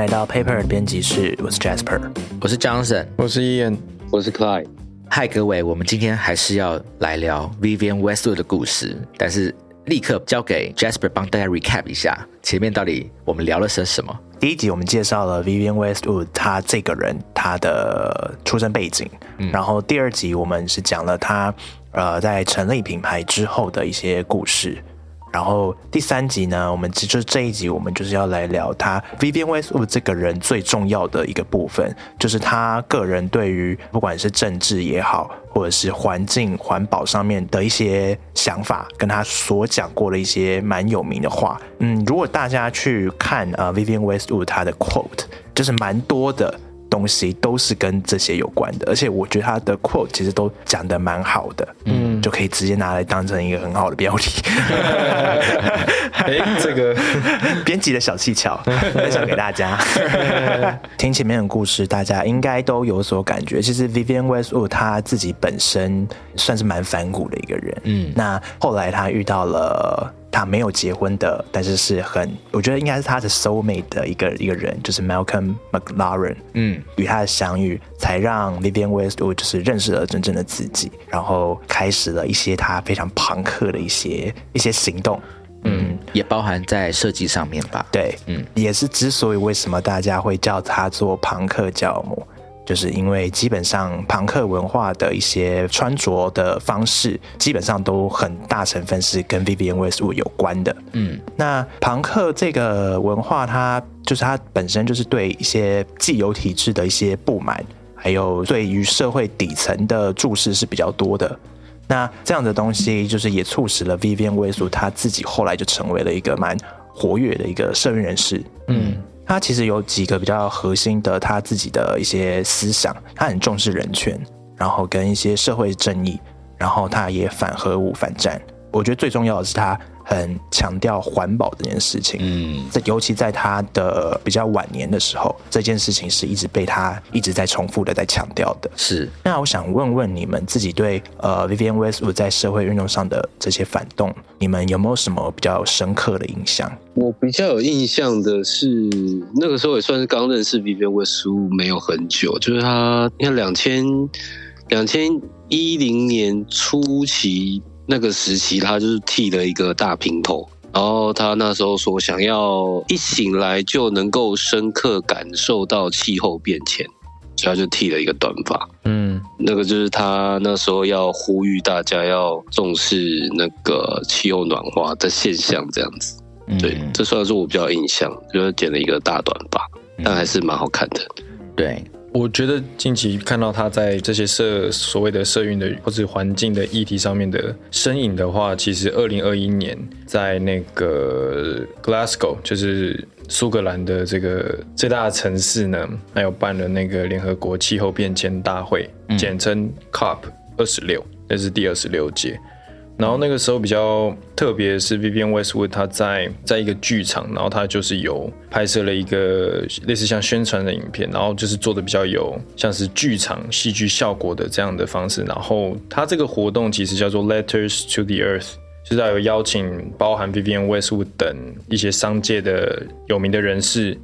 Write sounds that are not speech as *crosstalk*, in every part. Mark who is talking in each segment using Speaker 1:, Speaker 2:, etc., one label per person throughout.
Speaker 1: 来到 Paper 编辑室，我是 Jasper。
Speaker 2: 我是 Johnson，
Speaker 3: 我是 Ian，
Speaker 4: 我是 Clyde。
Speaker 2: 嗨，各位，我们今天还是要来聊 Vivian Westwood 的故事，但是立刻交给 Jasper 帮大家 recap 一下前面到底我们聊了些什么。
Speaker 1: 第一集我们介绍了 Vivian Westwood 他这个人他的出生背景，然后第二集我们是讲了他呃在成立品牌之后的一些故事。然后第三集呢，我们就是这一集，我们就是要来聊他 Vivian Westwood 这个人最重要的一个部分，就是他个人对于不管是政治也好，或者是环境环保上面的一些想法，跟他所讲过的一些蛮有名的话。嗯，如果大家去看呃 Vivian Westwood 他的 quote，就是蛮多的。东西都是跟这些有关的，而且我觉得他的 quote 其实都讲的蛮好的，嗯，就可以直接拿来当成一个很好的标题。*laughs*
Speaker 3: 哎，这个 *laughs*
Speaker 1: 编辑的小技巧 *laughs* 分享给大家。听前面的故事，大家应该都有所感觉。其实 Vivian Westwood 他自己本身算是蛮反骨的一个人，嗯，那后来他遇到了。他没有结婚的，但是是很，我觉得应该是他的 soul mate 的一个一个人，就是 Malcolm McLaren。嗯，与他的相遇，才让 Vivian Westwood 就是认识了真正的自己，然后开始了一些他非常朋克的一些一些行动。
Speaker 2: 嗯，也包含在设计上面吧。
Speaker 1: 对，嗯，也是之所以为什么大家会叫他做朋克教母。就是因为基本上朋克文化的一些穿着的方式，基本上都很大成分是跟 Vivian Westwood 有关的。嗯，那朋克这个文化，它就是它本身就是对一些既有体制的一些不满，还有对于社会底层的注视是比较多的。那这样的东西，就是也促使了 Vivian Westwood 他自己后来就成为了一个蛮活跃的一个社运人士。嗯。他其实有几个比较核心的他自己的一些思想，他很重视人权，然后跟一些社会正义，然后他也反核武反战。我觉得最重要的是他。很强调环保这件事情，嗯，在尤其在他的比较晚年的时候，这件事情是一直被他一直在重复的在强调的。
Speaker 2: 是，
Speaker 1: 那我想问问你们自己对呃 Vivian Westwood 在社会运动上的这些反动，你们有没有什么比较深刻的印象？
Speaker 4: 我比较有印象的是，那个时候也算是刚认识 Vivian Westwood 没有很久，就是他，你看两千两千一零年初期。那个时期，他就是剃了一个大平头，然后他那时候说想要一醒来就能够深刻感受到气候变迁，所以他就剃了一个短发。嗯，那个就是他那时候要呼吁大家要重视那个气候暖化的现象，这样子。对，这算是我比较印象，就是剪了一个大短发，但还是蛮好看的。
Speaker 2: 对。
Speaker 3: 我觉得近期看到他在这些社所谓的社运的或者环境的议题上面的身影的话，其实二零二一年在那个 Glasgow，就是苏格兰的这个最大的城市呢，还有办了那个联合国气候变迁大会，简称 COP 二十六，那是第二十六届。然后那个时候比较特别是 Vivian Westwood，他在在一个剧场，然后他就是有拍摄了一个类似像宣传的影片，然后就是做的比较有像是剧场戏剧效果的这样的方式。然后他这个活动其实叫做 Letters to the Earth，就是有邀请包含 Vivian Westwood 等一些商界的有名的人士、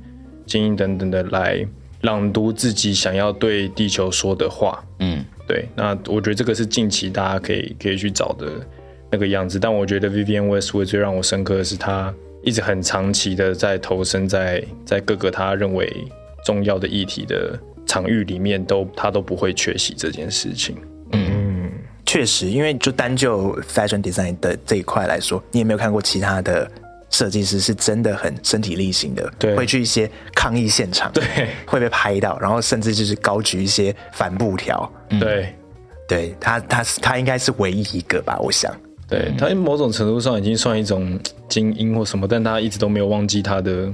Speaker 3: 精英等等的来朗读自己想要对地球说的话。嗯，对。那我觉得这个是近期大家可以可以去找的。那个样子，但我觉得 Vivian Westwood 最让我深刻的是，他一直很长期的在投身在在各个他认为重要的议题的场域里面，都他都不会缺席这件事情。
Speaker 1: 嗯，确实，因为就单就 fashion design 的这一块来说，你有没有看过其他的设计师是真的很身体力行的，
Speaker 3: 对，
Speaker 1: 会去一些抗议现场，
Speaker 3: 对，
Speaker 1: 会被拍到，然后甚至就是高举一些反布条，
Speaker 3: 对，
Speaker 1: 对他，他他应该是唯一一个吧，我想。
Speaker 3: 对他某种程度上已经算一种精英或什么，但他一直都没有忘记他的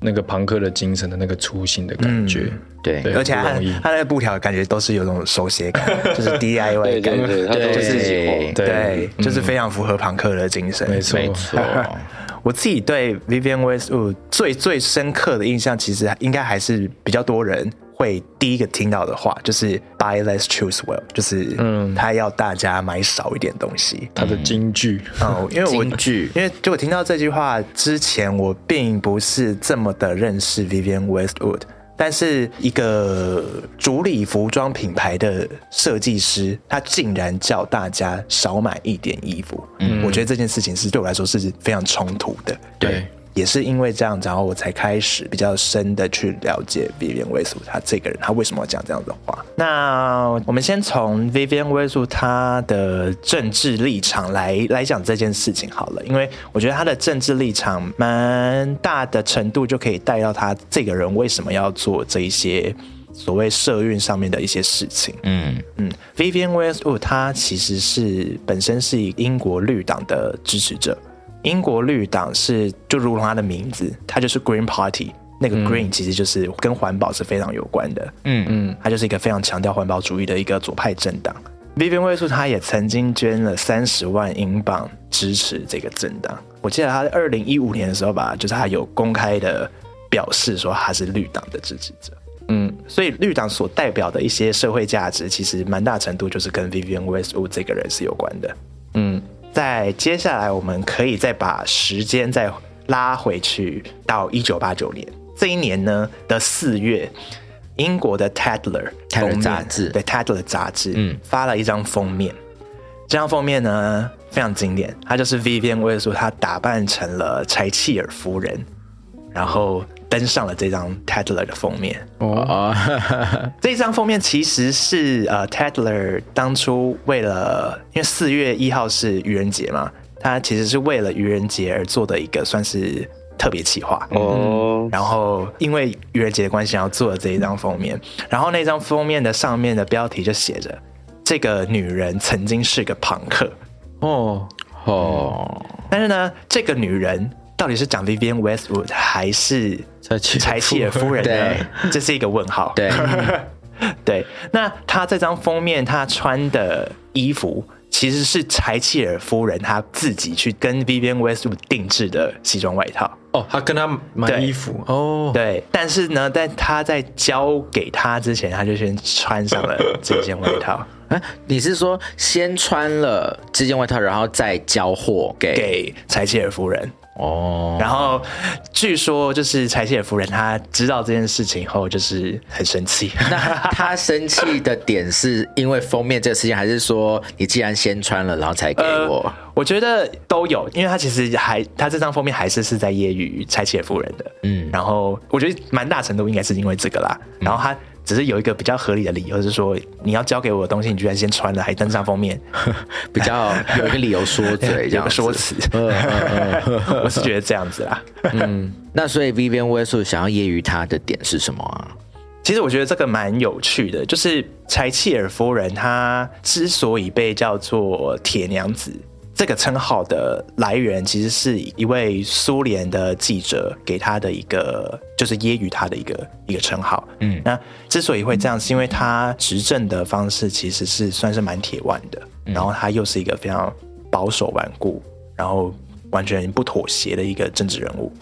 Speaker 3: 那个朋克的精神的那个初心的感觉。
Speaker 2: 对，
Speaker 1: 而且他他那个布条感觉都是有种手写感，*laughs* 就是 DIY 感，
Speaker 4: 对，他都是自己画，
Speaker 1: 对，就是非常符合朋克的精神。
Speaker 3: 没错，
Speaker 2: 没错。*laughs*
Speaker 1: 我自己对 Vivian Westwood 最最深刻的印象，其实应该还是比较多人会第一个听到的话，就是 buy less choose well，就是
Speaker 3: 嗯。
Speaker 1: 他要大家买少一点东西。
Speaker 3: 他的金句，
Speaker 1: 哦，因为我
Speaker 2: 京剧
Speaker 1: 因为就我听到这句话之前，我并不是这么的认识 Vivian Westwood，但是一个主理服装品牌的设计师，他竟然叫大家少买一点衣服，嗯，我觉得这件事情是对我来说是非常冲突的，
Speaker 3: 对，
Speaker 1: 也是因为这样，然后我才开始比较深的去了解 Vivian Westwood 他这个人，他为什么要讲这样的话。那我们先从 Vivian Westwood 他的政治立场来来讲这件事情好了，因为我觉得他的政治立场蛮大的程度就可以带到他这个人为什么要做这一些所谓社运上面的一些事情。
Speaker 2: 嗯
Speaker 1: 嗯，Vivian Westwood 他其实是本身是英国绿党的支持者。英国绿党是就如同它的名字，它就是 Green Party。那个 Green 其实就是跟环保是非常有关的。
Speaker 2: 嗯
Speaker 3: 嗯，
Speaker 1: 它就是一个非常强调环保主义的一个左派政党。Vivian Westwood 他也曾经捐了三十万英镑支持这个政党。我记得他在二零一五年的时候吧，就是他有公开的表示说他是绿党的支持者。
Speaker 3: 嗯，
Speaker 1: 所以绿党所代表的一些社会价值，其实蛮大程度就是跟 Vivian Westwood 这个人是有关的。
Speaker 3: 嗯，
Speaker 1: 在接下来，我们可以再把时间再拉回去到一九八九年。这一年呢的四月，英国的 Tatler
Speaker 2: Tatler 杂志。
Speaker 1: 对 Tatler 杂志，
Speaker 2: 嗯。
Speaker 1: 发了一张封面。这张封面呢非常经典，它就是 Vivian Westwood 她打扮成了柴契尔夫人，然后登上了这张 Tatler 的封面。
Speaker 2: 哦，*laughs*
Speaker 1: 这张封面其实是呃 Tadler 当初为了，因为四月一号是愚人节嘛，他其实是为了愚人节而做的一个算是特别企划。
Speaker 4: 哦，
Speaker 1: 然后因为愚人节的关系，然后做了这一张封面。然后那张封面的上面的标题就写着：“这个女人曾经是个朋克。
Speaker 3: 哦，
Speaker 2: 哦，”
Speaker 1: 但是呢，这个女人到底是讲 Vivian Westwood 还是
Speaker 3: 柴契尔
Speaker 1: 夫人呢？这是一个问号。
Speaker 2: 对，*laughs*
Speaker 1: 对，那她这张封面，她穿的衣服其实是柴契尔夫人她自己去跟 Vivian Westwood 定制的西装外套。
Speaker 3: 哦，他跟他买衣服。哦，
Speaker 1: 对，但是呢，在她在交给他之前，她就先穿上了这件外套。
Speaker 2: 啊，*laughs* 你是说先穿了这件外套，然后再交货给
Speaker 1: 给柴契尔夫人。
Speaker 2: 哦，
Speaker 1: 然后据说就是柴切尔夫人她知道这件事情后，就是很生气。*laughs*
Speaker 2: 那他生气的点是因为封面这个事情，还是说你既然先穿了，然后才给我？
Speaker 1: 呃我觉得都有，因为她其实还她这张封面还是是在揶揄柴切尔夫人的，
Speaker 2: 嗯。
Speaker 1: 然后我觉得蛮大程度应该是因为这个啦，然后他只是有一个比较合理的理由，是说你要交给我的东西，你居然先穿了，还登上封面，*laughs*
Speaker 2: 比较有一个理由说嘴，*laughs* 这
Speaker 1: 有
Speaker 2: 样
Speaker 1: 说辞，*laughs* 我是觉得这样子啦。嗯。
Speaker 2: 那所以 Vivian Westwood 想要揶揄他的点是什么啊？
Speaker 1: 其实我觉得这个蛮有趣的，就是柴契尔夫人她之所以被叫做铁娘子这个称号的来源，其实是一位苏联的记者给他的一个，就是揶揄他的一个一个称号。
Speaker 2: 嗯
Speaker 1: 那之所以会这样，是因为他执政的方式其实是算是蛮铁腕的，然后他又是一个非常保守顽固，然后完全不妥协的一个政治人物。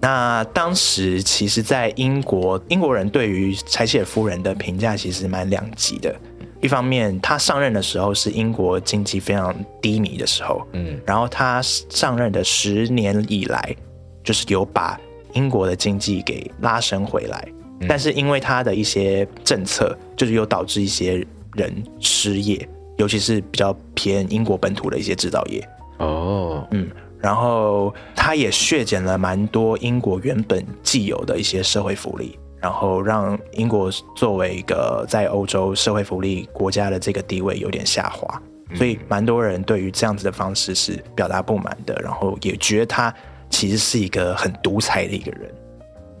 Speaker 1: 那当时其实，在英国，英国人对于柴契尔夫人的评价其实蛮两极的。一方面，他上任的时候是英国经济非常低迷的时候，
Speaker 2: 嗯
Speaker 1: 然后他上任的十年以来，就是有把英国的经济给拉升回来。但是因为他的一些政策，就是有导致一些人失业，尤其是比较偏英国本土的一些制造业。
Speaker 2: 哦，
Speaker 1: 嗯，然后他也削减了蛮多英国原本既有的一些社会福利，然后让英国作为一个在欧洲社会福利国家的这个地位有点下滑，所以蛮多人对于这样子的方式是表达不满的，然后也觉得他其实是一个很独裁的一个人。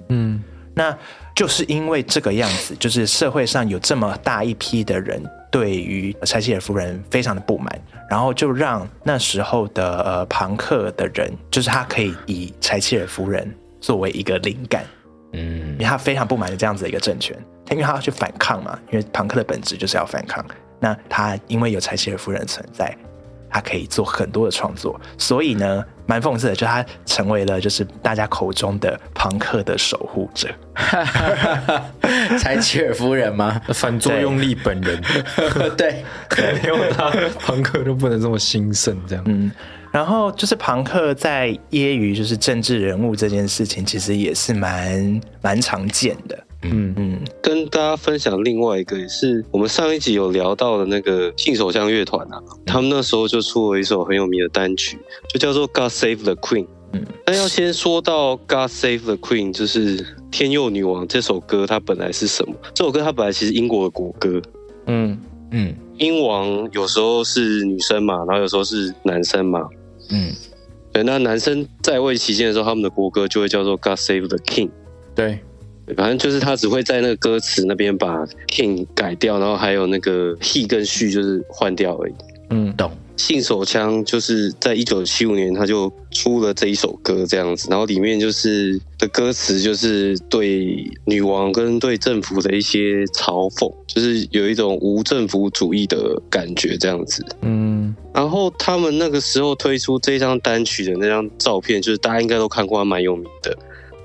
Speaker 3: 嗯，
Speaker 1: 那就是因为这个样子，就是社会上有这么大一批的人对于柴契尔夫人非常的不满，然后就让那时候的呃庞克的人，就是他可以以柴契尔夫人作为一个灵感，
Speaker 2: 嗯
Speaker 1: 因为他非常不满这样子的一个政权，他因为他要去反抗嘛，因为庞克的本质就是要反抗。那他因为有柴契尔夫人的存在，他可以做很多的创作，所以呢，蛮讽刺的，就他成为了就是大家口中的庞克的守护者。*laughs*
Speaker 2: 柴契尔夫人吗？
Speaker 3: 反作用力本人，*laughs*
Speaker 2: 对，*laughs*
Speaker 3: 没有他，庞克都不能这么兴盛这样。
Speaker 1: 嗯，然后就是庞克在揶揄就是政治人物这件事情，其实也是蛮蛮常见的。
Speaker 3: 嗯
Speaker 1: 嗯，
Speaker 4: 跟大家分享另外一个，也是我们上一集有聊到的那个信手枪乐团啊，他们那时候就出了一首很有名的单曲，就叫做《God Save the Queen》。
Speaker 1: 嗯，
Speaker 4: 那要先说到《God Save the Queen》，就是《天佑女王》这首歌，它本来是什么？这首歌它本来其实英国的国歌，
Speaker 3: 嗯
Speaker 2: 嗯
Speaker 4: 英王有时候是女生嘛，然后有时候是男生嘛。
Speaker 2: 嗯，
Speaker 4: 对，那男生在位期间的时候，他们的国歌就会叫做《God Save the King》。
Speaker 3: 对，
Speaker 4: 反正就是他只会在那个歌词那边把 king 改掉，然后还有那个 he 跟 she 就是换掉而已。
Speaker 3: 嗯
Speaker 2: 懂。
Speaker 4: 信手枪就是在一九七五年他就出了这一首歌这样子，然后里面就是的歌词就是对女王跟对政府的一些嘲讽，就是有一种无政府主义的感觉这样子。
Speaker 3: 嗯
Speaker 4: 然后他们那个时候推出这张单曲的那张照片，就是大家应该都看过，还蛮有名的，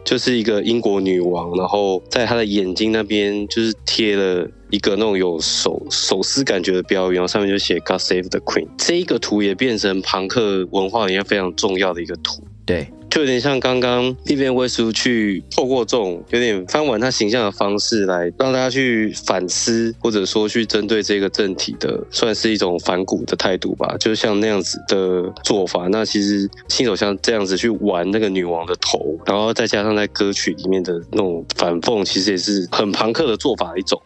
Speaker 4: 就是一个英国女王，然后在她的眼睛那边就是贴了一个那种有手手撕感觉的标语，然后上面就写 “God Save the Queen”。这一个图也变成朋克文化里面非常重要的一个图。
Speaker 2: 对，
Speaker 4: 就有点像刚刚 Vivian Westwood 去透过这种有点翻完他形象的方式来让大家去反思，或者说去针对这个政体的，算是一种反骨的态度吧。就像那样子的做法，那其实新手像这样子去玩那个女王的头，然后再加上在歌曲里面的那种反讽，其实也是很朋克的做法一种。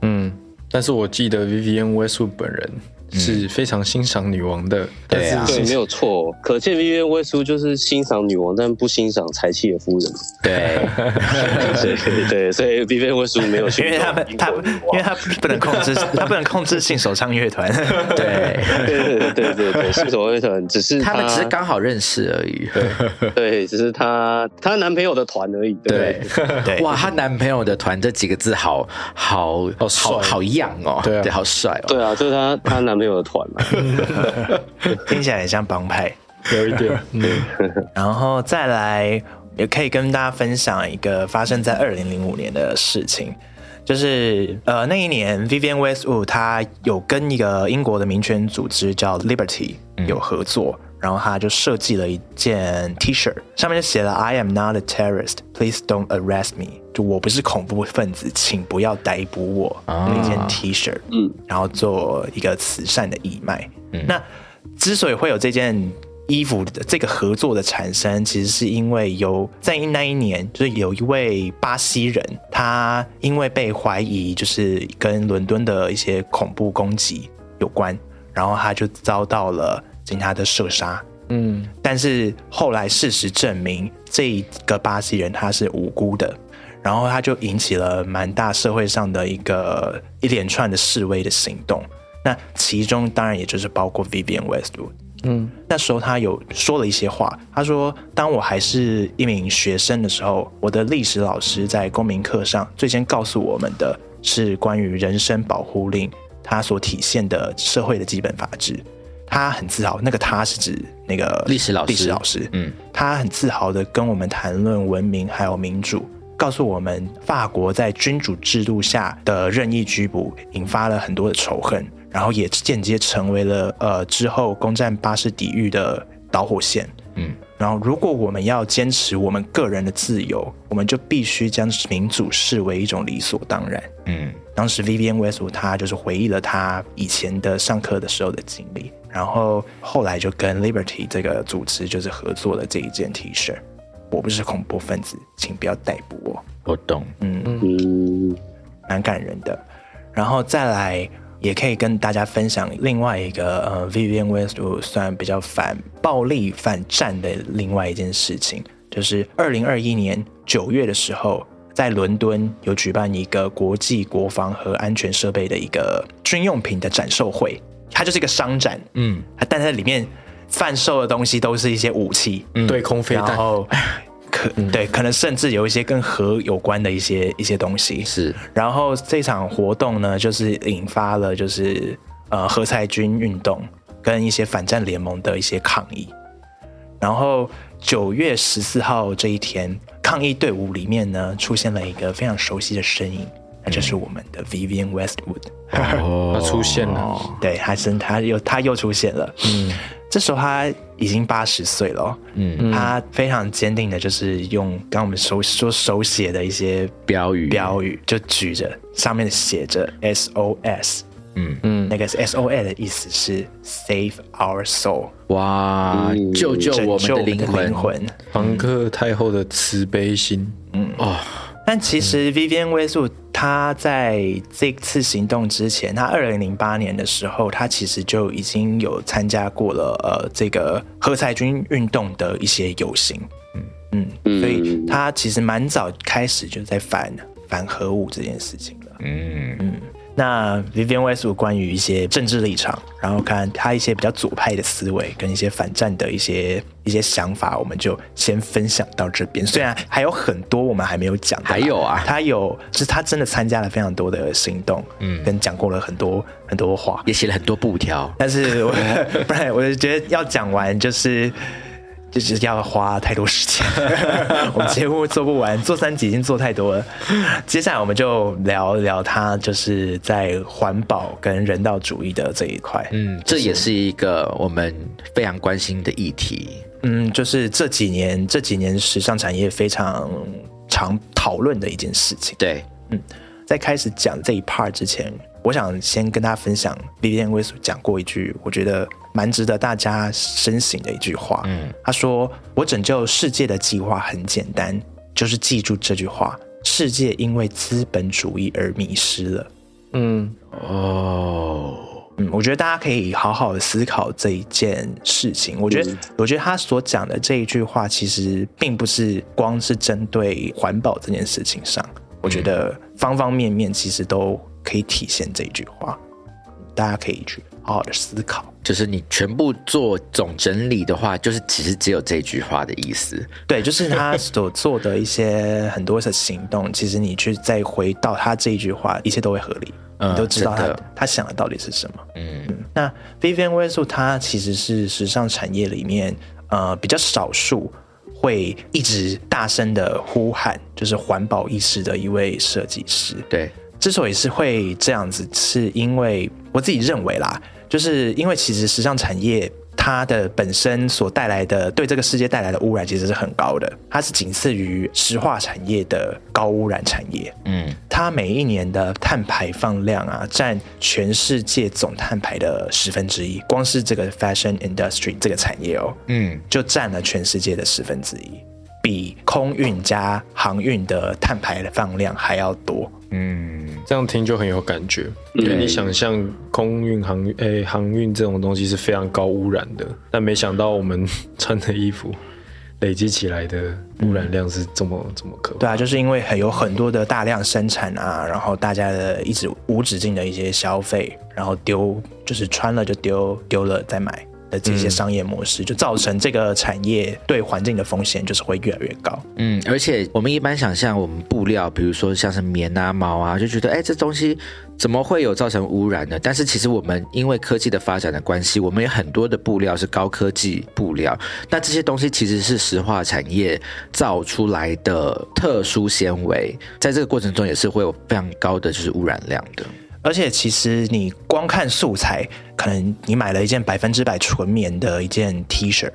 Speaker 3: 嗯，但是我记得 Vivian Westwood 本人是非常欣赏女王的，但
Speaker 2: 对啊
Speaker 4: 对，没有错。可见 Vivian Westwood 就是欣赏女王，但不欣赏才气的夫人。
Speaker 2: 对，
Speaker 4: 对 *laughs* 对，所以 Vivian Westwood 没有去
Speaker 1: 因为他们他因为他不能控制 *laughs* 他不能控制性手唱乐团。
Speaker 2: 对，
Speaker 4: 对对对对对，新手乐团只是
Speaker 2: 他们只是刚好认识而已。
Speaker 4: 对，对只是她她男朋友的团而已，对不对？
Speaker 1: 对，
Speaker 2: 哇，她男朋友的团这几个字好好
Speaker 3: 好帅
Speaker 2: 好好样哦，
Speaker 3: 对啊
Speaker 2: 好帅哦。
Speaker 4: 对啊，就是她她男朋友的团嘛。*laughs*
Speaker 1: 听起来很像帮派。
Speaker 3: 有一点，嗯
Speaker 1: 然后再来，也可以跟大家分享一个发生在二零零五年的事情，就是呃那一年，Vivian Westwood 他有跟一个英国的民权组织叫 Liberty 有合作，然后他就设计了一件 T 恤，上面就写了 I am not a terrorist, please don't arrest me，就我不是恐怖分子，请不要逮捕我。
Speaker 2: 啊
Speaker 1: 那件 T 恤，
Speaker 4: 嗯，
Speaker 1: 然后做一个慈善的义卖。嗯。那之所以会有这件衣服的这个合作的产生，其实是因为有在那一年，就是有一位巴西人，他因为被怀疑就是跟伦敦的一些恐怖攻击有关，然后他就遭到了警察的射杀。
Speaker 3: 嗯
Speaker 1: 但是后来事实证明，这一个巴西人他是无辜的，然后他就引起了蛮大社会上的一个一连串的示威的行动。那其中当然也就是包括 Vivian Westwood。
Speaker 3: 嗯
Speaker 1: 那时候他有说了一些话，他说：“当我还是一名学生的时候，我的历史老师在公民课上最先告诉我们的是关于人身保护令它所体现的社会的基本法治。他很自豪，那个他是指那个
Speaker 2: 历史老师。
Speaker 1: 历史老师，
Speaker 2: 嗯，
Speaker 1: 他很自豪的跟我们谈论文明还有民主，告诉我们法国在君主制度下的任意拘捕引发了很多的仇恨，然后也间接成为了呃之后攻占巴士底狱的导火线。
Speaker 2: 嗯，
Speaker 1: 然后如果我们要坚持我们个人的自由，我们就必须将民主视为一种理所当然。
Speaker 2: 嗯。
Speaker 1: 当时 Vivian Westwood 他就是回忆了他以前的上课的时候的经历，然后后来就跟 Liberty 这个组织就是合作了这一件 T 恤。我不是恐怖分子，请不要逮捕我。
Speaker 2: 我懂。
Speaker 1: 嗯，
Speaker 4: 嗯，
Speaker 1: 蛮感人的。然后再来，也可以跟大家分享另外一个呃，Vivian Westwood 算比较反暴力、反战的另外一件事情，就是二零二一年九月的时候，在伦敦有举办一个国际国防和安全设备的一个军用品的展售会，它就是一个商展，
Speaker 2: 嗯。
Speaker 1: 但它里面贩售的东西都是一些武器，
Speaker 3: 对空飞弹，
Speaker 1: 然后可对，可能甚至有一些跟核有关的一些一些东西。
Speaker 2: 是。
Speaker 1: 然后这场活动呢，就是引发了就是呃核裁军运动，跟一些反战联盟的一些抗议。然后九月十四号这一天，抗议队伍里面呢出现了一个非常熟悉的身影，那就是我们的 Vivian Westwood。
Speaker 3: 他出现了，*laughs*
Speaker 1: 对，他真他又他又出现了。嗯，这时候他已经八十岁了哦。嗯，他非常坚定的，就是用刚刚我们手说手写的一些
Speaker 2: 标语
Speaker 1: 标语，就举着上面写着 SOS。嗯嗯，那个 SOS 的意思是 Save Our Soul。
Speaker 2: 哇，救救我们的灵魂！
Speaker 1: 魂。
Speaker 3: 庞克太后的慈悲心。嗯哦。
Speaker 1: 但其实 Vivian Westwood 他在这次行动之前，他二零零八年的时候，他其实就已经有参加过了呃这个核裁军运动的一些游行。嗯嗯，所以他其实蛮早开始就在反反核武这件事情了。嗯嗯。那 Vivian Westwood 关于一些政治立场，然后看他一些比较左派的思维跟一些反战的一些一些想法，我们就先分享到这边。虽然还有很多我们还没有讲，
Speaker 2: 还有啊，
Speaker 1: 他有就是他真的参加了非常多的行动，嗯，跟讲过了很多很多话，
Speaker 2: 也写了很多布条。
Speaker 1: 但是我 *laughs* 不然，我就觉得要讲完就是。就是要花太多时间，*laughs* 我们节目做不完，做三集已经做太多了。接下来我们就聊聊他就是在环保跟人道主义的这一块。
Speaker 2: 嗯，这也是一个我们非常关心的议题。
Speaker 1: 嗯，就是这几年这几年时尚产业非常常讨论的一件事情。
Speaker 2: 对，
Speaker 1: 嗯，在开始讲这一 part 之前，我想先跟大家分享 Vivian w i s 讲过一句，我觉得。蛮值得大家深省的一句话。嗯，他说：“我拯救世界的计划很简单，就是记住这句话：世界因为资本主义而迷失了。”嗯，哦，嗯，我觉得大家可以好好的思考这一件事情。我觉得，我觉得他所讲的这一句话，其实并不是光是针对环保这件事情上，我觉得方方面面其实都可以体现这一句话。大家可以去。好好的思考，
Speaker 2: 就是你全部做总整理的话，就是其实只有这句话的意思。
Speaker 1: 对，就是他所做的一些很多的行动，其实你去再回到他这一句话，一切都会合理，你都知道他他想的到底是什么。嗯，那 Vivian Westwood 他其实是时尚产业里面呃比较少数会一直大声的呼喊，就是环保意识的一位设计师。
Speaker 2: 对，
Speaker 1: 之所以是会这样子，是因为我自己认为啦。就是因为其实时尚产业它的本身所带来的对这个世界带来的污染其实是很高的，它是仅次于石化产业的高污染产业。嗯，它每一年的碳排放量啊，占全世界总碳排的十分之一，光是这个 fashion industry 这个产业哦，嗯，就占了全世界的十分之一，比空运加航运的碳排放量还要多。
Speaker 3: 嗯，这样听就很有感觉。因为你想象空运航运，诶，航运这种东西是非常高污染的，但没想到我们 *laughs* 穿的衣服累积起来的污染量是这么这么可怕。
Speaker 1: 对啊，就是因为很有很多的大量生产啊，然后大家的一直无止境的一些消费，然后丢就是穿了就丢，丢了再买。的这些商业模式，就造成这个产业对环境的风险就是会越来越高。
Speaker 2: 嗯，而且我们一般想象，我们布料，比如说像是棉啊、毛啊，就觉得，哎，这东西怎么会有造成污染呢？但是其实我们因为科技的发展的关系，我们有很多的布料是高科技布料，那这些东西其实是石化产业造出来的特殊纤维，在这个过程中也是会有非常高的就是污染量的。
Speaker 1: 而且其实你光看素材，可能你买了一件百分之百纯棉的一件 T 恤，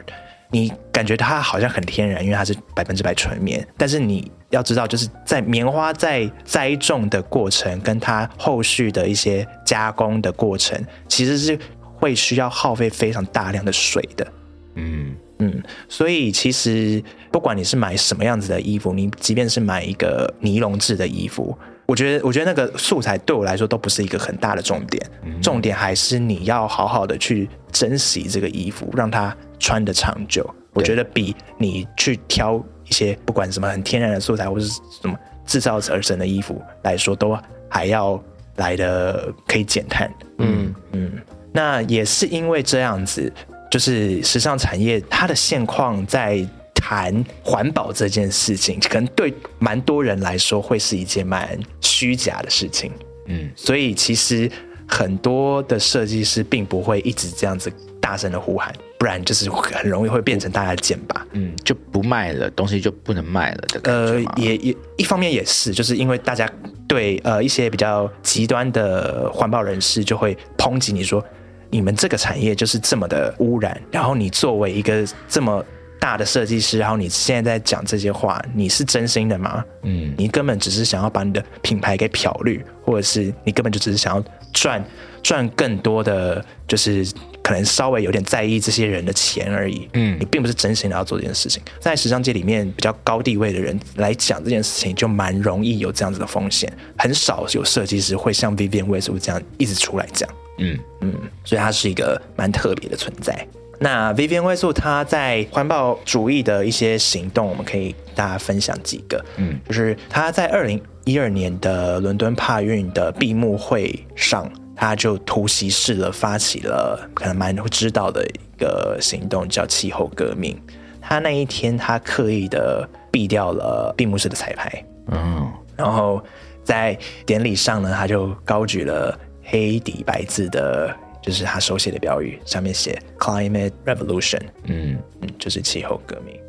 Speaker 1: 你感觉它好像很天然，因为它是百分之百纯棉。但是你要知道，就是在棉花在栽种的过程，跟它后续的一些加工的过程，其实是会需要耗费非常大量的水的。嗯嗯，所以其实不管你是买什么样子的衣服，你即便是买一个尼龙制的衣服。我觉得，我觉得那个素材对我来说都不是一个很大的重点，重点还是你要好好的去珍惜这个衣服，让它穿的长久。我觉得比你去挑一些不管什么很天然的素材或是什么制造而成的衣服来说，都还要来的可以减碳。嗯嗯，那也是因为这样子，就是时尚产业它的现况在。谈环保这件事情，可能对蛮多人来说会是一件蛮虚假的事情。嗯，所以其实很多的设计师并不会一直这样子大声的呼喊，不然就是很容易会变成大家的剑拔。
Speaker 2: 嗯，就不卖了，东西就不能卖了的感
Speaker 1: 呃也也一方面也是，就是因为大家对呃一些比较极端的环保人士就会抨击你说，你们这个产业就是这么的污染，然后你作为一个这么大的设计师，然后你现在在讲这些话，你是真心的吗？
Speaker 2: 嗯，
Speaker 1: 你根本只是想要把你的品牌给漂绿，或者是你根本就只是想要赚赚更多的，就是可能稍微有点在意这些人的钱而已。
Speaker 2: 嗯
Speaker 1: 你并不是真心的要做这件事情。在时尚界里面比较高地位的人来讲这件事情，就蛮容易有这样子的风险。很少有设计师会像 Vivienne Westwood 这样一直出来讲。
Speaker 2: 嗯
Speaker 1: 嗯，所以它是一个蛮特别的存在。那 Vivienne Westwood 她在环保主义的一些行动，我们可以大家分享几个。
Speaker 2: 嗯，
Speaker 1: 就是她在二零一二年的伦敦帕运的闭幕会上，她就突袭式的发起了可能蛮会知道的一个行动，叫气候革命。她那一天，她刻意的避掉了闭幕式的彩排，
Speaker 2: 嗯
Speaker 1: 然后在典礼上呢，他就高举了黑底白字的，就是他手写的标语，上面写 “Climate Revolution”，
Speaker 2: 嗯
Speaker 1: 嗯，就是气候革命。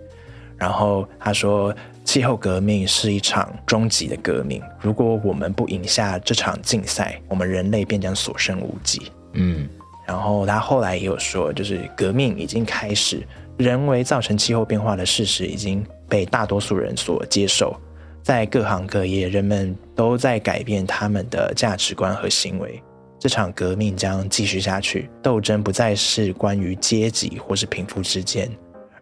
Speaker 1: 然后他说，气候革命是一场终极的革命，如果我们不赢下这场竞赛，我们人类便将所剩无几。
Speaker 2: 嗯
Speaker 1: 然后他后来也有说，就是革命已经开始，人为造成气候变化的事实已经被大多数人所接受，在各行各业，人们都在改变他们的价值观和行为。这场革命将继续下去，斗争不再是关于阶级或是贫富之间，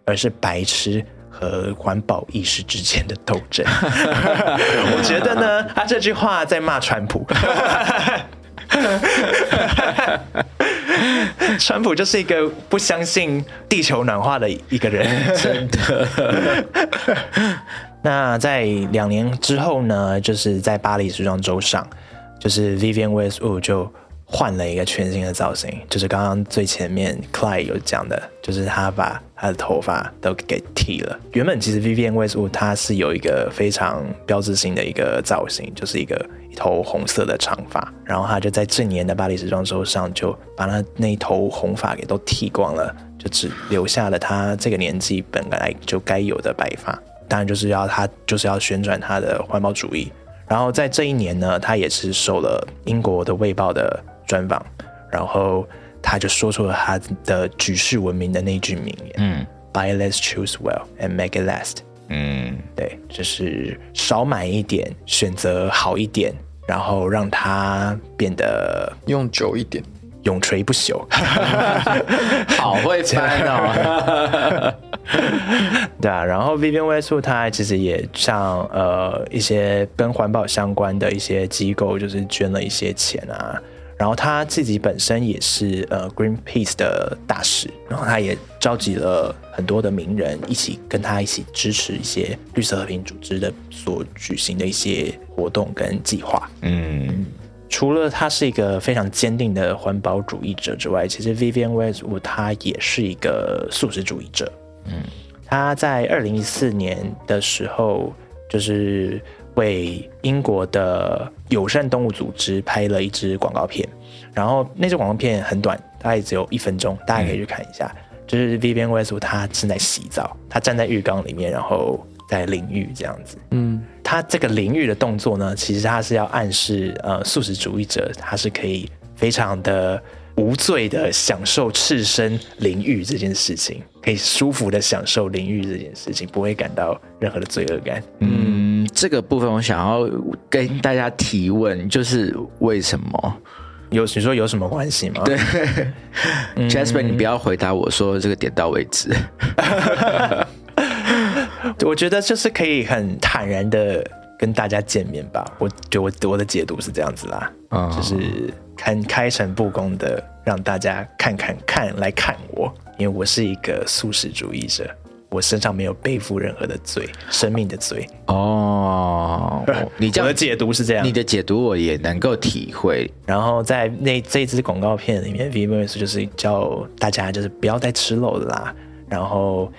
Speaker 1: 而是白痴和环保意识之间的斗争。*laughs* 我觉得呢，他这句话在骂川普。川普就是一个不相信地球暖化的一个人，*laughs* 真的。那在两年之后呢，就是在巴黎时装周上，就是 Vivienne Westwood 就换了一个全新的造型，就是刚刚最前面 c l y 有讲的，就是他把他的头发都给剃了。原本其实 Vivienne Westwood 她是有一个非常标志性的一个造型，就是一个一头红色的长发，然后他就在这年的巴黎时装周上就把他那一头红发给都剃光了，就只留下了他这个年纪本来就该有的白发。当然就是要他就是要旋转他的环保主义。然后在这一年呢，他也是受了英国的《卫报》的专访，然后他就说出了他的举世闻名的那句名言、
Speaker 2: 嗯
Speaker 1: Buy less, choose well, and make it last。
Speaker 2: 嗯
Speaker 1: 对，就是少买一点，选择好一点，然后让它变得
Speaker 3: 用久一点。
Speaker 1: 永垂不朽。*laughs*
Speaker 2: 好会翻哦。*laughs*
Speaker 1: 对啊，然后 Vivienne Westwood 她其实也向呃一些跟环保相关的一些机构，就是捐了一些钱啊。然后他自己本身也是呃 Greenpeace 的大使，然后他也召集了很多的名人一起跟他一起支持一些绿色和平组织的所举行的一些活动跟计划。
Speaker 2: 嗯
Speaker 1: 除了他是一个非常坚定的环保主义者之外，其实 Vivienne Westwood 他也是一个素食主义者。嗯，他在二零一四年的时候，就是为英国的友善动物组织拍了一支广告片，然后那支广告片很短，大概只有一分钟，大家可以去看一下。就是 Vivian Westwood 她正在洗澡，她站在浴缸里面，然后在淋浴这样子。
Speaker 3: 嗯，
Speaker 1: 他这个淋浴的动作呢，其实他是要暗示，呃，素食主义者他是可以非常的无罪的享受赤身淋浴这件事情，可以舒服的享受淋浴这件事情，不会感到任何的罪恶感。
Speaker 2: 嗯，这个部分我想要跟大家提问，就是为什么？
Speaker 1: 有你说有什么关系吗？对
Speaker 2: ，Jasper，你不要回答我说这个点到为止。*laughs*
Speaker 1: 我觉得就是可以很坦然的跟大家见面吧。我就我我的解读是这样子啦，
Speaker 2: 嗯
Speaker 1: 就是很开诚布公的让大家看看看来看我，因为我是一个素食主义者，我身上没有背负任何的罪，生命的罪。
Speaker 2: 哦，*laughs* 你这样
Speaker 1: 的解读是这样，
Speaker 2: 你的解读我也能够体会。
Speaker 1: 然后在那这支广告片里面 v i v i s 就是叫大家就是不要再吃肉了啦。然后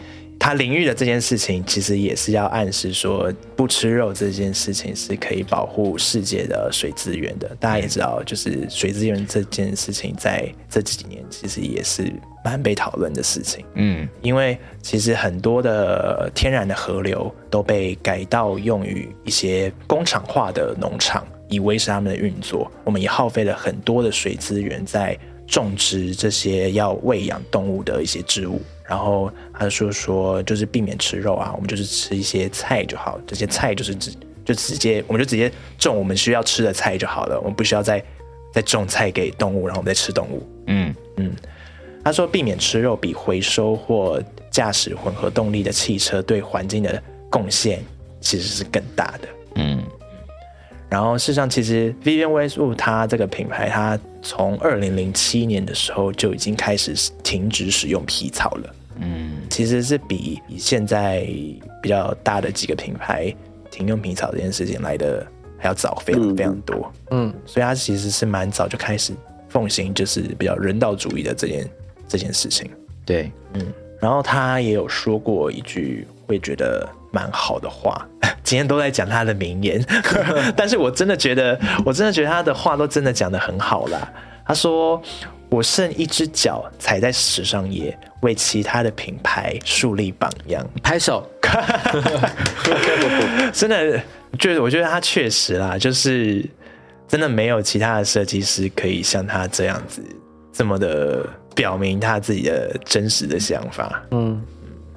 Speaker 1: 他淋浴的这件事情，其实也是要暗示说，不吃肉这件事情是可以保护世界的水资源的。大家也知道，就是水资源这件事情，在这几年其实也是蛮被讨论的事情。
Speaker 2: 嗯，
Speaker 1: 因为其实很多的天然的河流都被改道用于一些工厂化的农场，以维持他们的运作。我们也耗费了很多的水资源在种植这些要喂养动物的一些植物。然后他说说，就是避免吃肉啊，我们就是吃一些菜就好。这些菜就是直就直接，我们就直接种我们需要吃的菜就好了。我们不需要再再种菜给动物，然后我们再吃动物。
Speaker 2: 嗯
Speaker 1: 嗯，他说避免吃肉比回收或驾驶混合动力的汽车对环境的贡献其实是更大的。
Speaker 2: 嗯
Speaker 1: 然后事实上，其实 Vivian Westwood 它这个品牌，它从二零零七年的时候就已经开始停止使用皮草了。
Speaker 2: 嗯
Speaker 1: 其实是比现在比较大的几个品牌停用皮草这件事情来的还要早，非常
Speaker 4: 嗯
Speaker 1: 非常多。
Speaker 3: 嗯，
Speaker 1: 所以它其实是蛮早就开始奉行就是比较人道主义的这件这件事情。
Speaker 2: 对，嗯
Speaker 1: 然后他也有说过一句会觉得蛮好的话，*laughs* 今天都在讲他的名言，*laughs* 但是我真的觉得，我真的觉得他的话都真的讲得很好啦。他说：“我剩一只脚踩在时尚业，为其他的品牌树立榜样。*laughs*
Speaker 2: 拍手。”
Speaker 1: 真的，就是我觉得他确实啦，就是真的没有其他的设计师可以像他这样子这么的表明他自己的真实的想法。
Speaker 3: 嗯，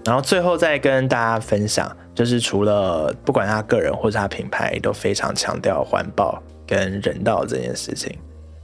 Speaker 1: 然后最后再跟大家分享，就是除了不管他个人或者他品牌都非常强调环保跟人道这件事情，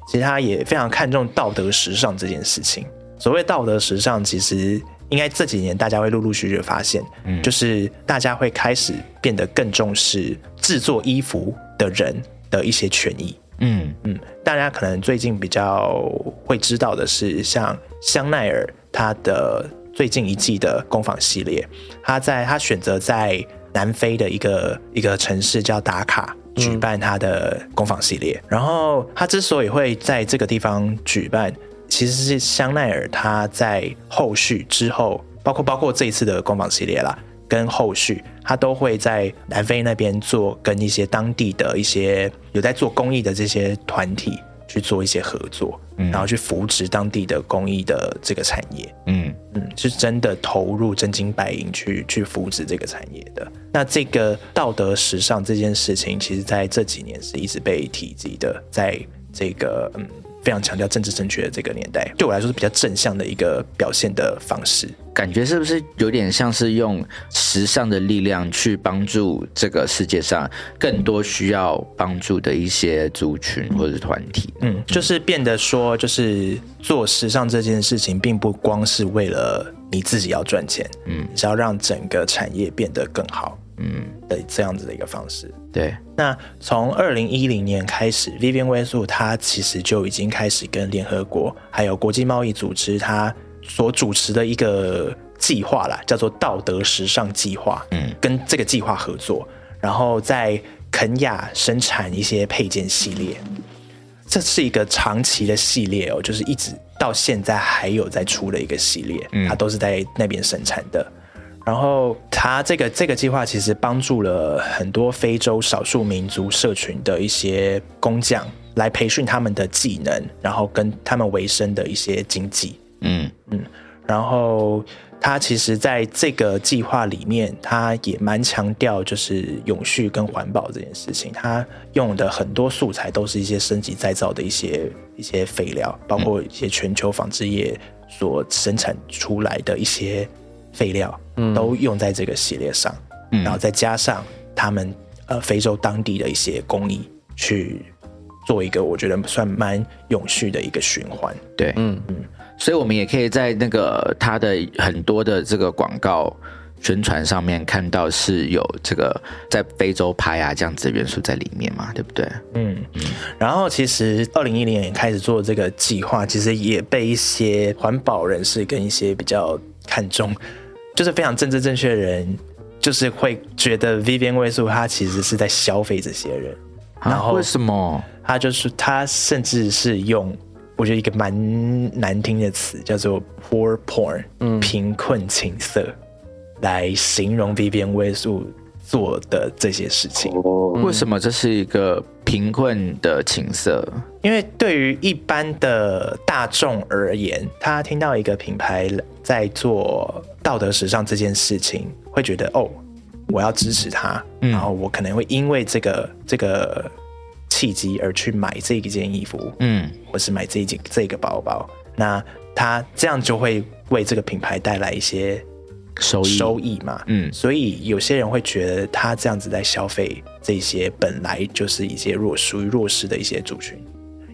Speaker 1: 其实他也非常看重道德时尚这件事情。所谓道德时尚，其实应该这几年大家会陆陆续续发现，
Speaker 2: 嗯
Speaker 1: 就是大家会开始变得更重视制作衣服的人的一些权益。
Speaker 2: 嗯
Speaker 1: 嗯，大家可能最近比较会知道的是，像香奈儿它的最近一季的工坊系列，他在他选择在南非的一个一个城市叫达卡。举办他的工坊系列，然后他之所以会在这个地方举办，其实是香奈儿他在后续之后，包括包括这一次的工坊系列啦，跟后续，他都会在南非那边做跟一些当地的一些有在做公益的这些团体去做一些合作，然后去扶植当地的公益的这个产业。
Speaker 2: 嗯
Speaker 1: 嗯，是真的投入真金白银去去扶植这个产业的。那这个道德时尚这件事情，其实在这几年是一直被提及的，在这个嗯非常强调政治正确的这个年代，对我来说是比较正向的一个表现的方式。
Speaker 2: 感觉是不是有点像是用时尚的力量去帮助这个世界上更多需要帮助的一些族群或者团体？
Speaker 1: 嗯，就是变得说，就是做时尚这件事情，并不光是为了你自己要赚钱，
Speaker 2: 嗯
Speaker 1: 是要让整个产业变得更好
Speaker 2: 嗯，
Speaker 1: 的这样子的一个方式。
Speaker 2: 对，
Speaker 1: 那从二零一零年开始，Vivian Westwood 它其实就已经开始跟联合国还有国际贸易组织它所主持的一个计划啦，叫做道德时尚计划。
Speaker 2: 嗯，
Speaker 1: 跟这个计划合作，然后在肯亚生产一些配件系列。这是一个长期的系列哦，就是一直到现在还有在出的一个系列，
Speaker 2: 嗯
Speaker 1: 它都是在那边生产的。然后它这个这个计划其实帮助了很多非洲少数民族社群的一些工匠，来培训他们的技能，然后跟他们维生的一些经济。
Speaker 2: 嗯。
Speaker 1: 然后他其实在这个计划里面，他也蛮强调就是永续跟环保这件事情。他用的很多素材都是一些升级再造的一些一些废料，包括一些全球纺织业所生产出来的一些废料，都用在这个系列上。
Speaker 2: 嗯。
Speaker 1: 然后再加上他们呃非洲当地的一些工艺，去做一个我觉得算蛮永续的一个循环。
Speaker 2: 对，
Speaker 3: 嗯。
Speaker 2: 嗯所以我们也可以在那个它的很多的这个广告宣传上面看到是有这个在非洲拍啊这样子的元素在里面嘛，对不对？
Speaker 1: 嗯，然后其实二零一零年开始做这个计划，其实也被一些环保人士跟一些比较看重，就是非常政治正确的人，就是会觉得 Vivian 位数他其实是在消费这些人，然后
Speaker 2: 啊为什么？
Speaker 1: 他就是他甚至是用我觉得一个蛮难听的词叫做 poor porn，嗯，贫困情色。来形容 Vivian Westwood 做的这些事情。
Speaker 4: 哦，
Speaker 2: 为什么这是一个贫困的情色？
Speaker 1: 因为对于一般的大众而言，他听到一个品牌在做道德时尚这件事情，会觉得哦，我要支持他，然后我可能会因为这个这个契机而去买这一件衣服，
Speaker 2: 嗯，
Speaker 1: 或是买这一件这个包包。那他这样就会为这个品牌带来一些
Speaker 2: 收益
Speaker 1: 收益嘛，
Speaker 2: 嗯
Speaker 1: 所以有些人会觉得他这样子在消费这些本来就是一些弱属于弱势的一些族群，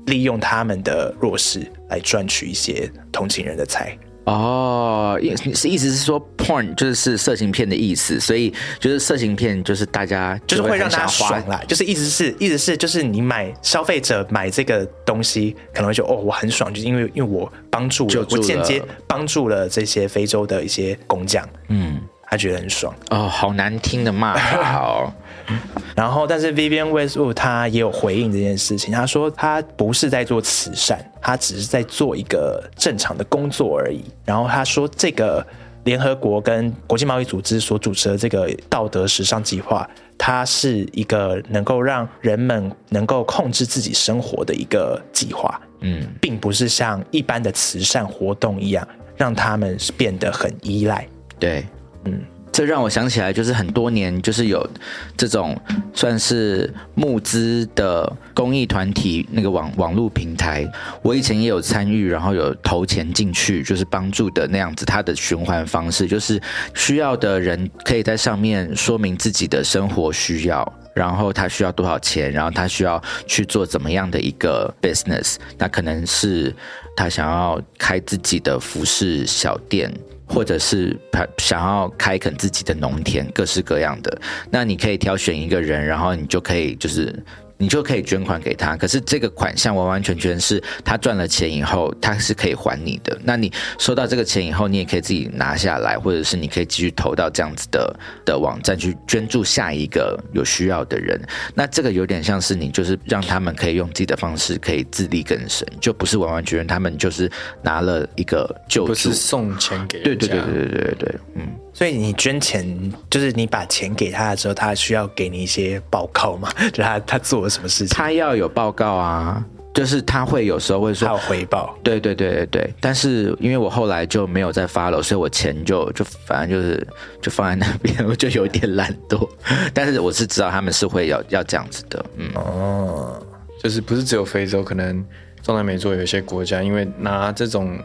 Speaker 1: 利用他们的弱势来赚取一些同情人的财。
Speaker 2: 哦，意是意思是说，porn 就是色情片的意思，所以就是色情片就是大家
Speaker 1: 就是会让大家爽啦，就是意思是意思是就是你买消费者买这个东西，可能会觉得哦我很爽，就是因为因为我帮助我间接帮助了这些非洲的一些工匠，
Speaker 2: 嗯，
Speaker 1: 他觉得很爽。
Speaker 2: 哦，好难听的骂法哦，*laughs* *laughs* *laughs*
Speaker 1: 然后，但是 Vivian Westwood 他也有回应这件事情，他说他不是在做慈善，他只是在做一个正常的工作而已。然后他说，这个联合国跟国际贸易组织所主持的这个道德时尚计划，它是一个能够让人们能够控制自己生活的一个计划，
Speaker 2: 嗯，
Speaker 1: 并不是像一般的慈善活动一样，让他们变得很依赖。
Speaker 2: 对，
Speaker 1: 嗯，
Speaker 2: 这让我想起来，就是很多年，就是有这种算是募资的公益团体那个网网络平台，我以前也有参与，然后有投钱进去，就是帮助的那样子。它的循环方式就是需要的人可以在上面说明自己的生活需要。然后他需要多少钱，然后他需要去做怎么样的一个 business，那可能是他想要开自己的服饰小店，或者是想要开垦自己的农田，各式各样的。那你可以挑选一个人，然后你就可以就是。你就可以捐款给他，可是这个款项完完全全是他赚了钱以后，他是可以还你的。那你收到这个钱以后，你也可以自己拿下来，或者是你可以继续投到这样子的的网站去捐助下一个有需要的人。那这个有点像是你就是让他们可以用自己的方式可以自力更生，就不是完完全全他们就是拿了一个救助
Speaker 3: 不是。送钱给
Speaker 2: 对对对对对对对，嗯，
Speaker 1: 所以你捐钱，就是你把钱给他的时候，他需要给你一些报告吗？*laughs* 就他他做了什么事情，
Speaker 2: 他要有报告啊，就是他会有时候会说
Speaker 1: 他有回报。
Speaker 2: 对对对对对，但是因为我后来就没有再发了，所以我钱就就反正就是就放在那边，我就有点懒惰。*laughs* 但是我是知道他们是会要要这样子的，嗯，
Speaker 1: 哦，
Speaker 3: 就是不是只有非洲，可能中南美洲有一些国家，因为拿这种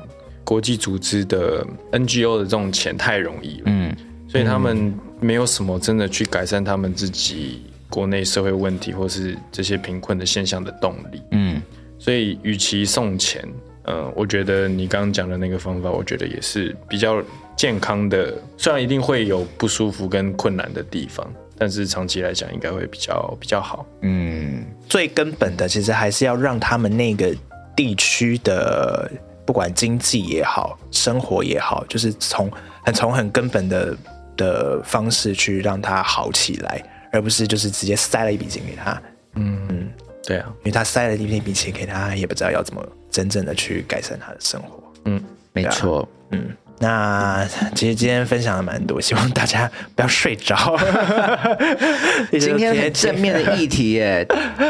Speaker 3: 国际组织的 NGO 的这种钱太容易了，
Speaker 2: 嗯，
Speaker 3: 所以他们没有什么真的去改善他们自己国内社会问题或是这些贫困的现象的动力。
Speaker 2: 嗯，
Speaker 3: 所以与其送钱，嗯、我觉得你刚刚讲的那个方法，我觉得也是比较健康的。虽然一定会有不舒服跟困难的地方，但是长期来讲应该会比较比较好。
Speaker 2: 嗯，
Speaker 1: 最根本的其实还是要让他们那个地区的不管经济也好，生活也好，就是从很从很根本的的方式去让他好起来，而不是就是直接塞了一笔钱给他，嗯
Speaker 3: 对啊，
Speaker 1: 因为他塞了一笔钱给他，也不知道要怎么真正的去改善他的生活。
Speaker 2: 嗯没错，
Speaker 1: 嗯，那其实今天分享了蛮多，希望大家不要睡着。*laughs*
Speaker 2: 今天很正面的议题耶，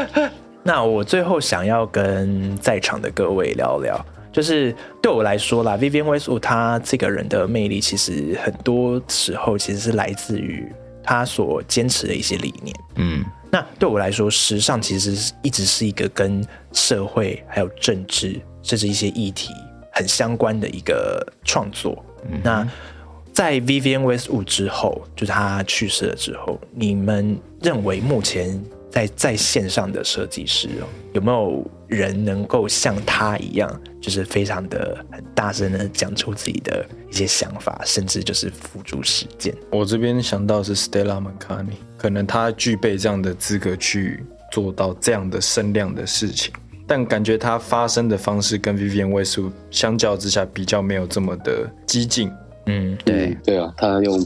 Speaker 2: *laughs*
Speaker 1: 那我最后想要跟在场的各位聊聊，就是对我来说啦，Vivian Westwood 他这个人的魅力，其实很多时候其实是来自于他所坚持的一些理念。
Speaker 2: 嗯
Speaker 1: 那对我来说，时尚其实是一直是一个跟社会还有政治甚至一些议题很相关的一个创作。那在 Vivian Westwood 之后，就是他去世了之后，你们认为目前在在线上的设计师哦，有没有人能够像他一样，就是非常的很大声的讲出自己的一些想法，甚至就是付诸实践？
Speaker 3: 我这边想到是 Stella m c c a r n e y 可能他具备这样的资格去做到这样的声量的事情，但感觉他发声的方式跟 Vivian w e s t w o 相较之下比较没有这么的激进。
Speaker 1: 嗯，
Speaker 2: 对，
Speaker 4: 对啊，他用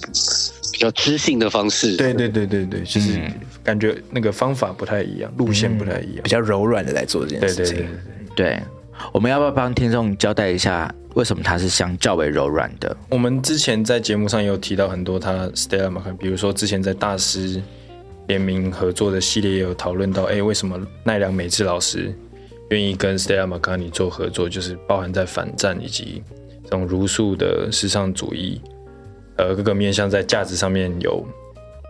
Speaker 4: 比较知性的方式，
Speaker 3: 对对对对对，就是感觉那个方法不太一样，路线不太一样。
Speaker 1: 比。较柔软的来做这件事情。
Speaker 3: 对对对。对，
Speaker 2: 对，我们要不要帮听众交代一下为什么它是相较为柔软的？
Speaker 3: 我们之前在节目上也有提到很多他 Stella McCartney，比如说之前在大师联名合作的系列也有讨论到，哎，为什么奈良美智老师愿意跟 Stella McCartney 做合作，就是包含在反战以及这种如数的时尚主义，呃，各个面向在价值上面有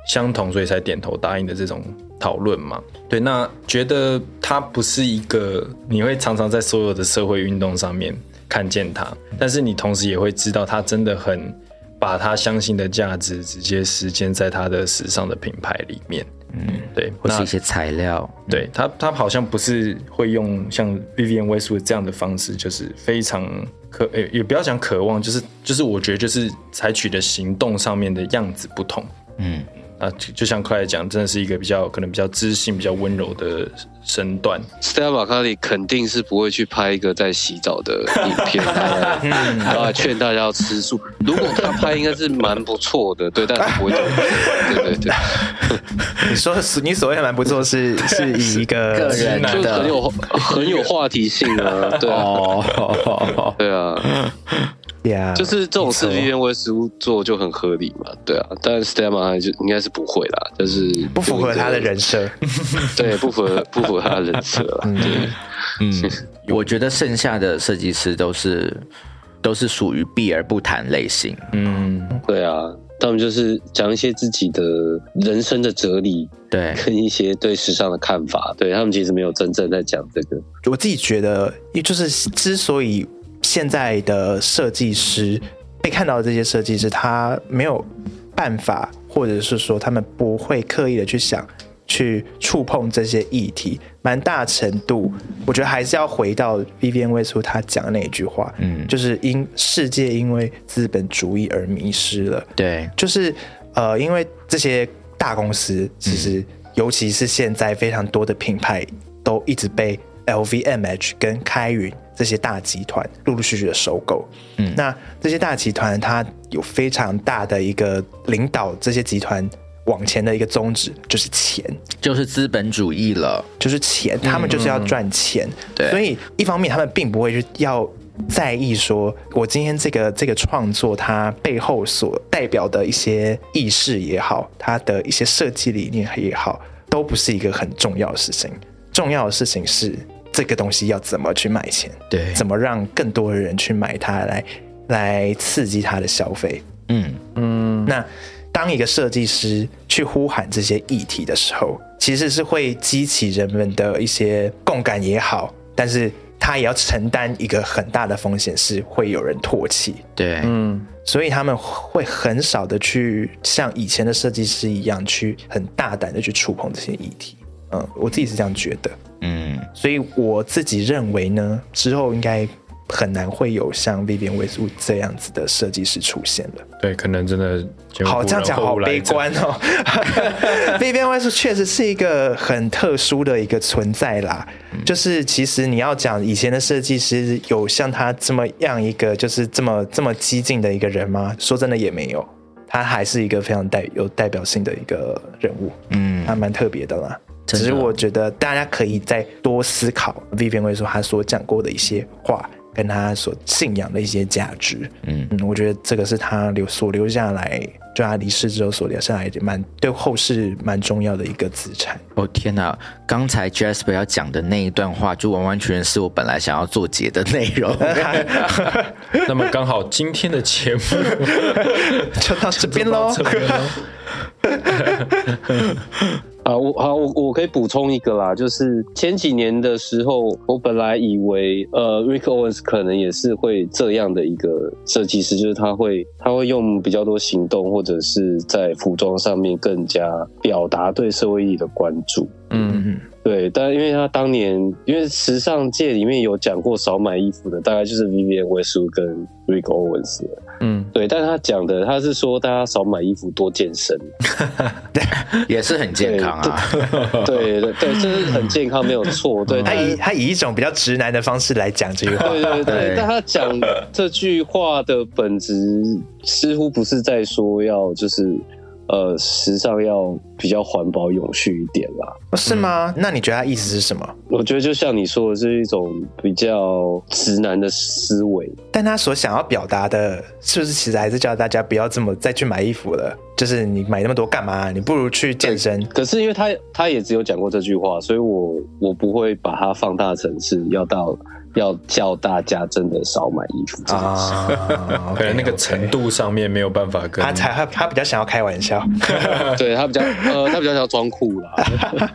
Speaker 3: 相同，所以才点头答应的这种讨论嘛。对，那觉得它不是一个你会常常在所有的社会运动上面。看见它，但是你同时也会知道，他真的很把他相信的价值直接实践在他的时尚的品牌里面。嗯，对，
Speaker 2: 或是一些材料。
Speaker 3: 对他，他好像不是会用像 Vivienne Westwood 这样的方式，就是非常渴，也不要讲渴望，就是就是我觉得就是采取的行动上面的样子不同。嗯。啊，就就像克莱讲，真的是一个比较可能比较知性、比较温柔的身段。
Speaker 4: Stella McCartney 肯定是不会去拍一个在洗澡的影片，*laughs* 然后劝大家要吃素。如果他拍，应该是蛮不错的，对，但是不会。*laughs* 对对对，
Speaker 1: 你说你所谓的蛮不错，是 *laughs* 是以一个
Speaker 2: 个人
Speaker 4: 就很有很有话题性啊，对啊，对啊。就是这种四 P 为食物做就很合理嘛，对啊，但 Stella 就应该是不会啦，就是
Speaker 1: 不符合他的人设，
Speaker 4: 对，*laughs* 不符合不符合他的人设，对，
Speaker 2: 嗯，*laughs* 我觉得剩下的设计师都是都是属于避而不谈类型，
Speaker 4: 嗯，对啊，他们就是讲一些自己的人生的哲理，
Speaker 2: 对，
Speaker 4: 跟一些对时尚的看法，对他们其实没有真正在讲这个。
Speaker 1: 我自己觉得，就是之所以。现在的设计师被看到的这些设计师，他没有办法，或者是说他们不会刻意的去想、去触碰这些议题。蛮大程度，我觉得还是要回到 Vivian Westwood 他讲的那一句话，嗯，就是因世界因为资本主义而迷失了。
Speaker 2: 对，
Speaker 1: 就是呃，因为这些大公司，其实尤其是现在非常多的品牌都一直被 LVMH 跟开云。这些大集团陆陆续续的收购，嗯，那这些大集团它有非常大的一个领导这些集团往前的一个宗旨，就是钱，
Speaker 2: 就是资本主义了，
Speaker 1: 就是钱，他们就是要赚钱。
Speaker 2: 对，
Speaker 1: 所以一方面他们并不会去要在意说，我今天这个这个创作它背后所代表的一些意识也好，它的一些设计理念也好，都不是一个很重要的事情。重要的事情是。这个东西要怎么去卖钱？
Speaker 2: 对，
Speaker 1: 怎么让更多的人去买它，来来刺激他的消费？嗯嗯。那当一个设计师去呼喊这些议题的时候，其实是会激起人们的一些共感也好，但是他也要承担一个很大的风险，是会有人唾弃。
Speaker 2: 对，嗯。
Speaker 1: 所以他们会很少的去像以前的设计师一样，去很大胆的去触碰这些议题。嗯，我自己是这样觉得。嗯，所以我自己认为呢，之后应该很难会有像 Vivienne Westwood 这样子的设计师出现了。
Speaker 3: 对，可能真的
Speaker 1: 好这样讲好悲观哦。*laughs* *laughs* Vivienne Westwood 确实是一个很特殊的一个存在啦。就是其实你要讲以前的设计师有像他这么样一个就是这么这么激进的一个人吗？说真的也没有，他还是一个非常代有代表性的一个人物。嗯，他蛮特别的啦。只是我觉得大家可以再多思考 Vivian 会说他所讲过的一些话，跟他所信仰的一些价值。嗯嗯，我觉得这个是他留所留下来，就他离世之后所留下来蛮对后世蛮重要的一个资产。
Speaker 2: 哦天哪，刚才 Jasper 要讲的那一段话，就完完全全是我本来想要做结的内容。*laughs*
Speaker 3: 那么刚好今天的节目 *laughs*
Speaker 1: 就到这边喽。
Speaker 4: 啊，我好，我我可以补充一个啦，就是前几年的时候，我本来以为，呃，Rick Owens 可能也是会这样的一个设计师，就是他会他会用比较多行动，或者是在服装上面更加表达对社会意义的关注。嗯。对，但因为他当年因为时尚界里面有讲过少买衣服的，大概就是 Vivienne Westwood 跟 Rick Owens。嗯，对，但是他讲的他是说大家少买衣服多健身，*laughs*
Speaker 2: 也是很健康啊。
Speaker 4: 对对对，这是很健康，没有错。对
Speaker 1: 他以他以一种比较直男的方式来讲这句话。
Speaker 4: 对对对，但他讲这句话的本质似乎不是在说要就是。呃，时尚要比较环保永续一点啦。
Speaker 1: 哦是吗？那你觉得他意思是什么？
Speaker 4: 我觉得就像你说的，是一种比较直男的思维。
Speaker 1: 但他所想要表达的，是不是其实还是叫大家不要这么再去买衣服了？就是你买那么多干嘛？你不如去健身。
Speaker 4: 可是因为他他也只有讲过这句话，所以我我不会把它放大成是要到要叫大家真的少买衣服这件事。
Speaker 1: 啊，
Speaker 3: 可能那个程度上面没有办法跟
Speaker 1: 他才他他比较想要开玩笑，*laughs*
Speaker 4: 对他比较呃，他比较想要装酷啦。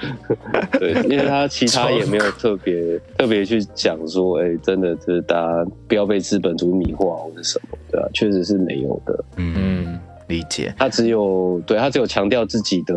Speaker 4: *laughs* 对，因为他其他也没有特别 *laughs* 特别去讲说，哎、真的就是大家不要被资本主义迷惑或者什么，对啊，确实是没有的。
Speaker 2: 嗯，理解。
Speaker 4: 他只有对他只有强调自己的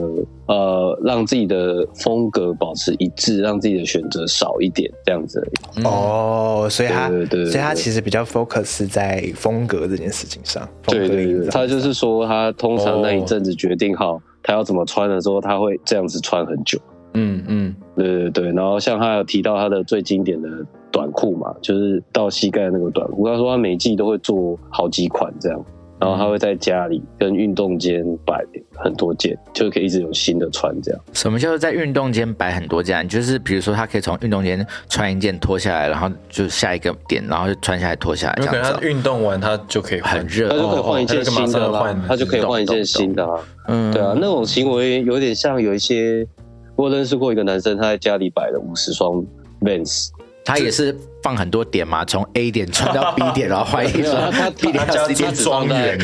Speaker 4: 呃，让自己的风格保持一致，让自己的选择少一点这样子而已。
Speaker 1: 哦，所以他
Speaker 4: 对对
Speaker 1: 所以他其实比较 focus 在风格这件事情上，
Speaker 4: 对对他就是说，他通常那一
Speaker 3: 哦
Speaker 4: 阵子决定好他要怎么穿的时候，他会这样子穿很久。
Speaker 3: 嗯嗯，
Speaker 4: 对对对，然后像他有提到他的最经典的短裤嘛，就是到膝盖那个短裤，他说他每季都会做好几款这样，然后他会在家里跟运动间摆很多件，就可以一直有新的穿这样。
Speaker 2: 什么叫做在运动间摆很多件？就是比如说，他可以从运动间穿一件脱下来，然后就下一个点，然后就穿下来脱下来，这样子哦。
Speaker 3: 有可能他运动完他就可以
Speaker 2: 很热
Speaker 4: 他就可以换一件新的啦他就可以换一件新的啊。
Speaker 2: 嗯
Speaker 4: 对啊，那种行为有点像有一些，我认识过一个男生，他在家里摆了五十双 Vans，
Speaker 2: 他也是放很多点嘛，从 A 点穿到 B *laughs* 点，然后换一
Speaker 4: 没有
Speaker 2: 双
Speaker 4: 他他
Speaker 2: B 点到
Speaker 3: 他
Speaker 2: C
Speaker 3: 住
Speaker 2: 点。
Speaker 3: 只放在，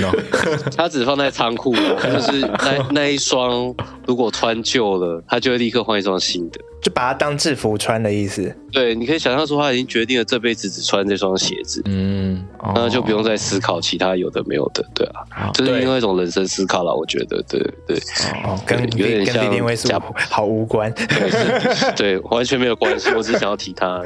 Speaker 3: *laughs*
Speaker 4: 他只放在仓库，就是那那一双如果穿旧了，他就会立刻换一双新的。
Speaker 1: 就把它当制服穿的意思。
Speaker 4: 对，你可以想象说他已经决定了这辈子只穿这双鞋子，
Speaker 3: 嗯，
Speaker 2: 哦
Speaker 4: 那就不用再思考其他有的没有的，对啊，
Speaker 2: 好
Speaker 4: 这是另外一种人生思考了，我觉得，对对
Speaker 1: 哦，跟
Speaker 4: 有点
Speaker 1: 跟
Speaker 4: 像
Speaker 1: 好无关。
Speaker 4: 对，完全没有关系，我只是想要提他。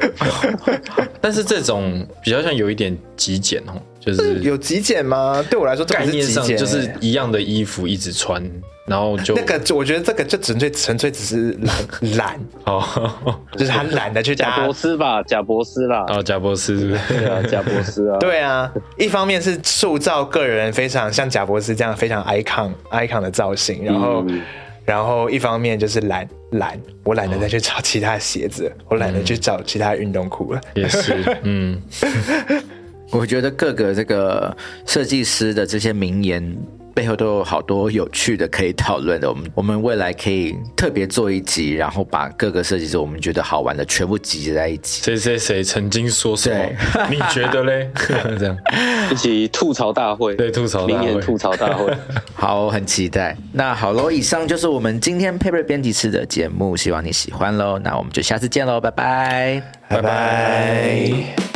Speaker 4: *laughs*
Speaker 3: 但是这种比较像有一点极简哦，就是
Speaker 1: 有极简吗？对我来说，
Speaker 3: 概念上就是
Speaker 1: 欸
Speaker 3: 一样的衣服一直穿，然后就
Speaker 1: 那个，就我觉得这个就纯粹纯粹只是懒懒，
Speaker 3: 哦。
Speaker 1: 就是他懒得去搭
Speaker 4: 贾博。斯吧，贾博斯啦，
Speaker 3: 哦，贾博斯是不是
Speaker 4: 对啊，贾博斯啊，*laughs*
Speaker 1: 对啊，一方面是塑造个人非常像贾博斯这样非常 icon icon 的造型，然后、
Speaker 4: 嗯。
Speaker 1: 然后一方面就是懒懒，我懒得再去找其他鞋子，我懒得去找其他运动裤了。
Speaker 3: 也是，嗯，*laughs*
Speaker 2: 我觉得各个这个设计师的这些名言背后都有好多有趣的可以讨论的。我们我们未来可以特别做一集，然后把各个设计师我们觉得好玩的全部集结在一起。
Speaker 3: 谁谁谁曾经说什么？*laughs* 你觉得嘞？*laughs* 这样
Speaker 4: 一起吐槽大会，
Speaker 3: 对吐槽大会
Speaker 4: 明年吐槽大会。*laughs*
Speaker 2: 好，我很期待。那好喽，以上就是我们今天 Paper 编辑室的节目，希望你喜欢喽。那我们就下次见喽，拜拜。
Speaker 1: 拜拜。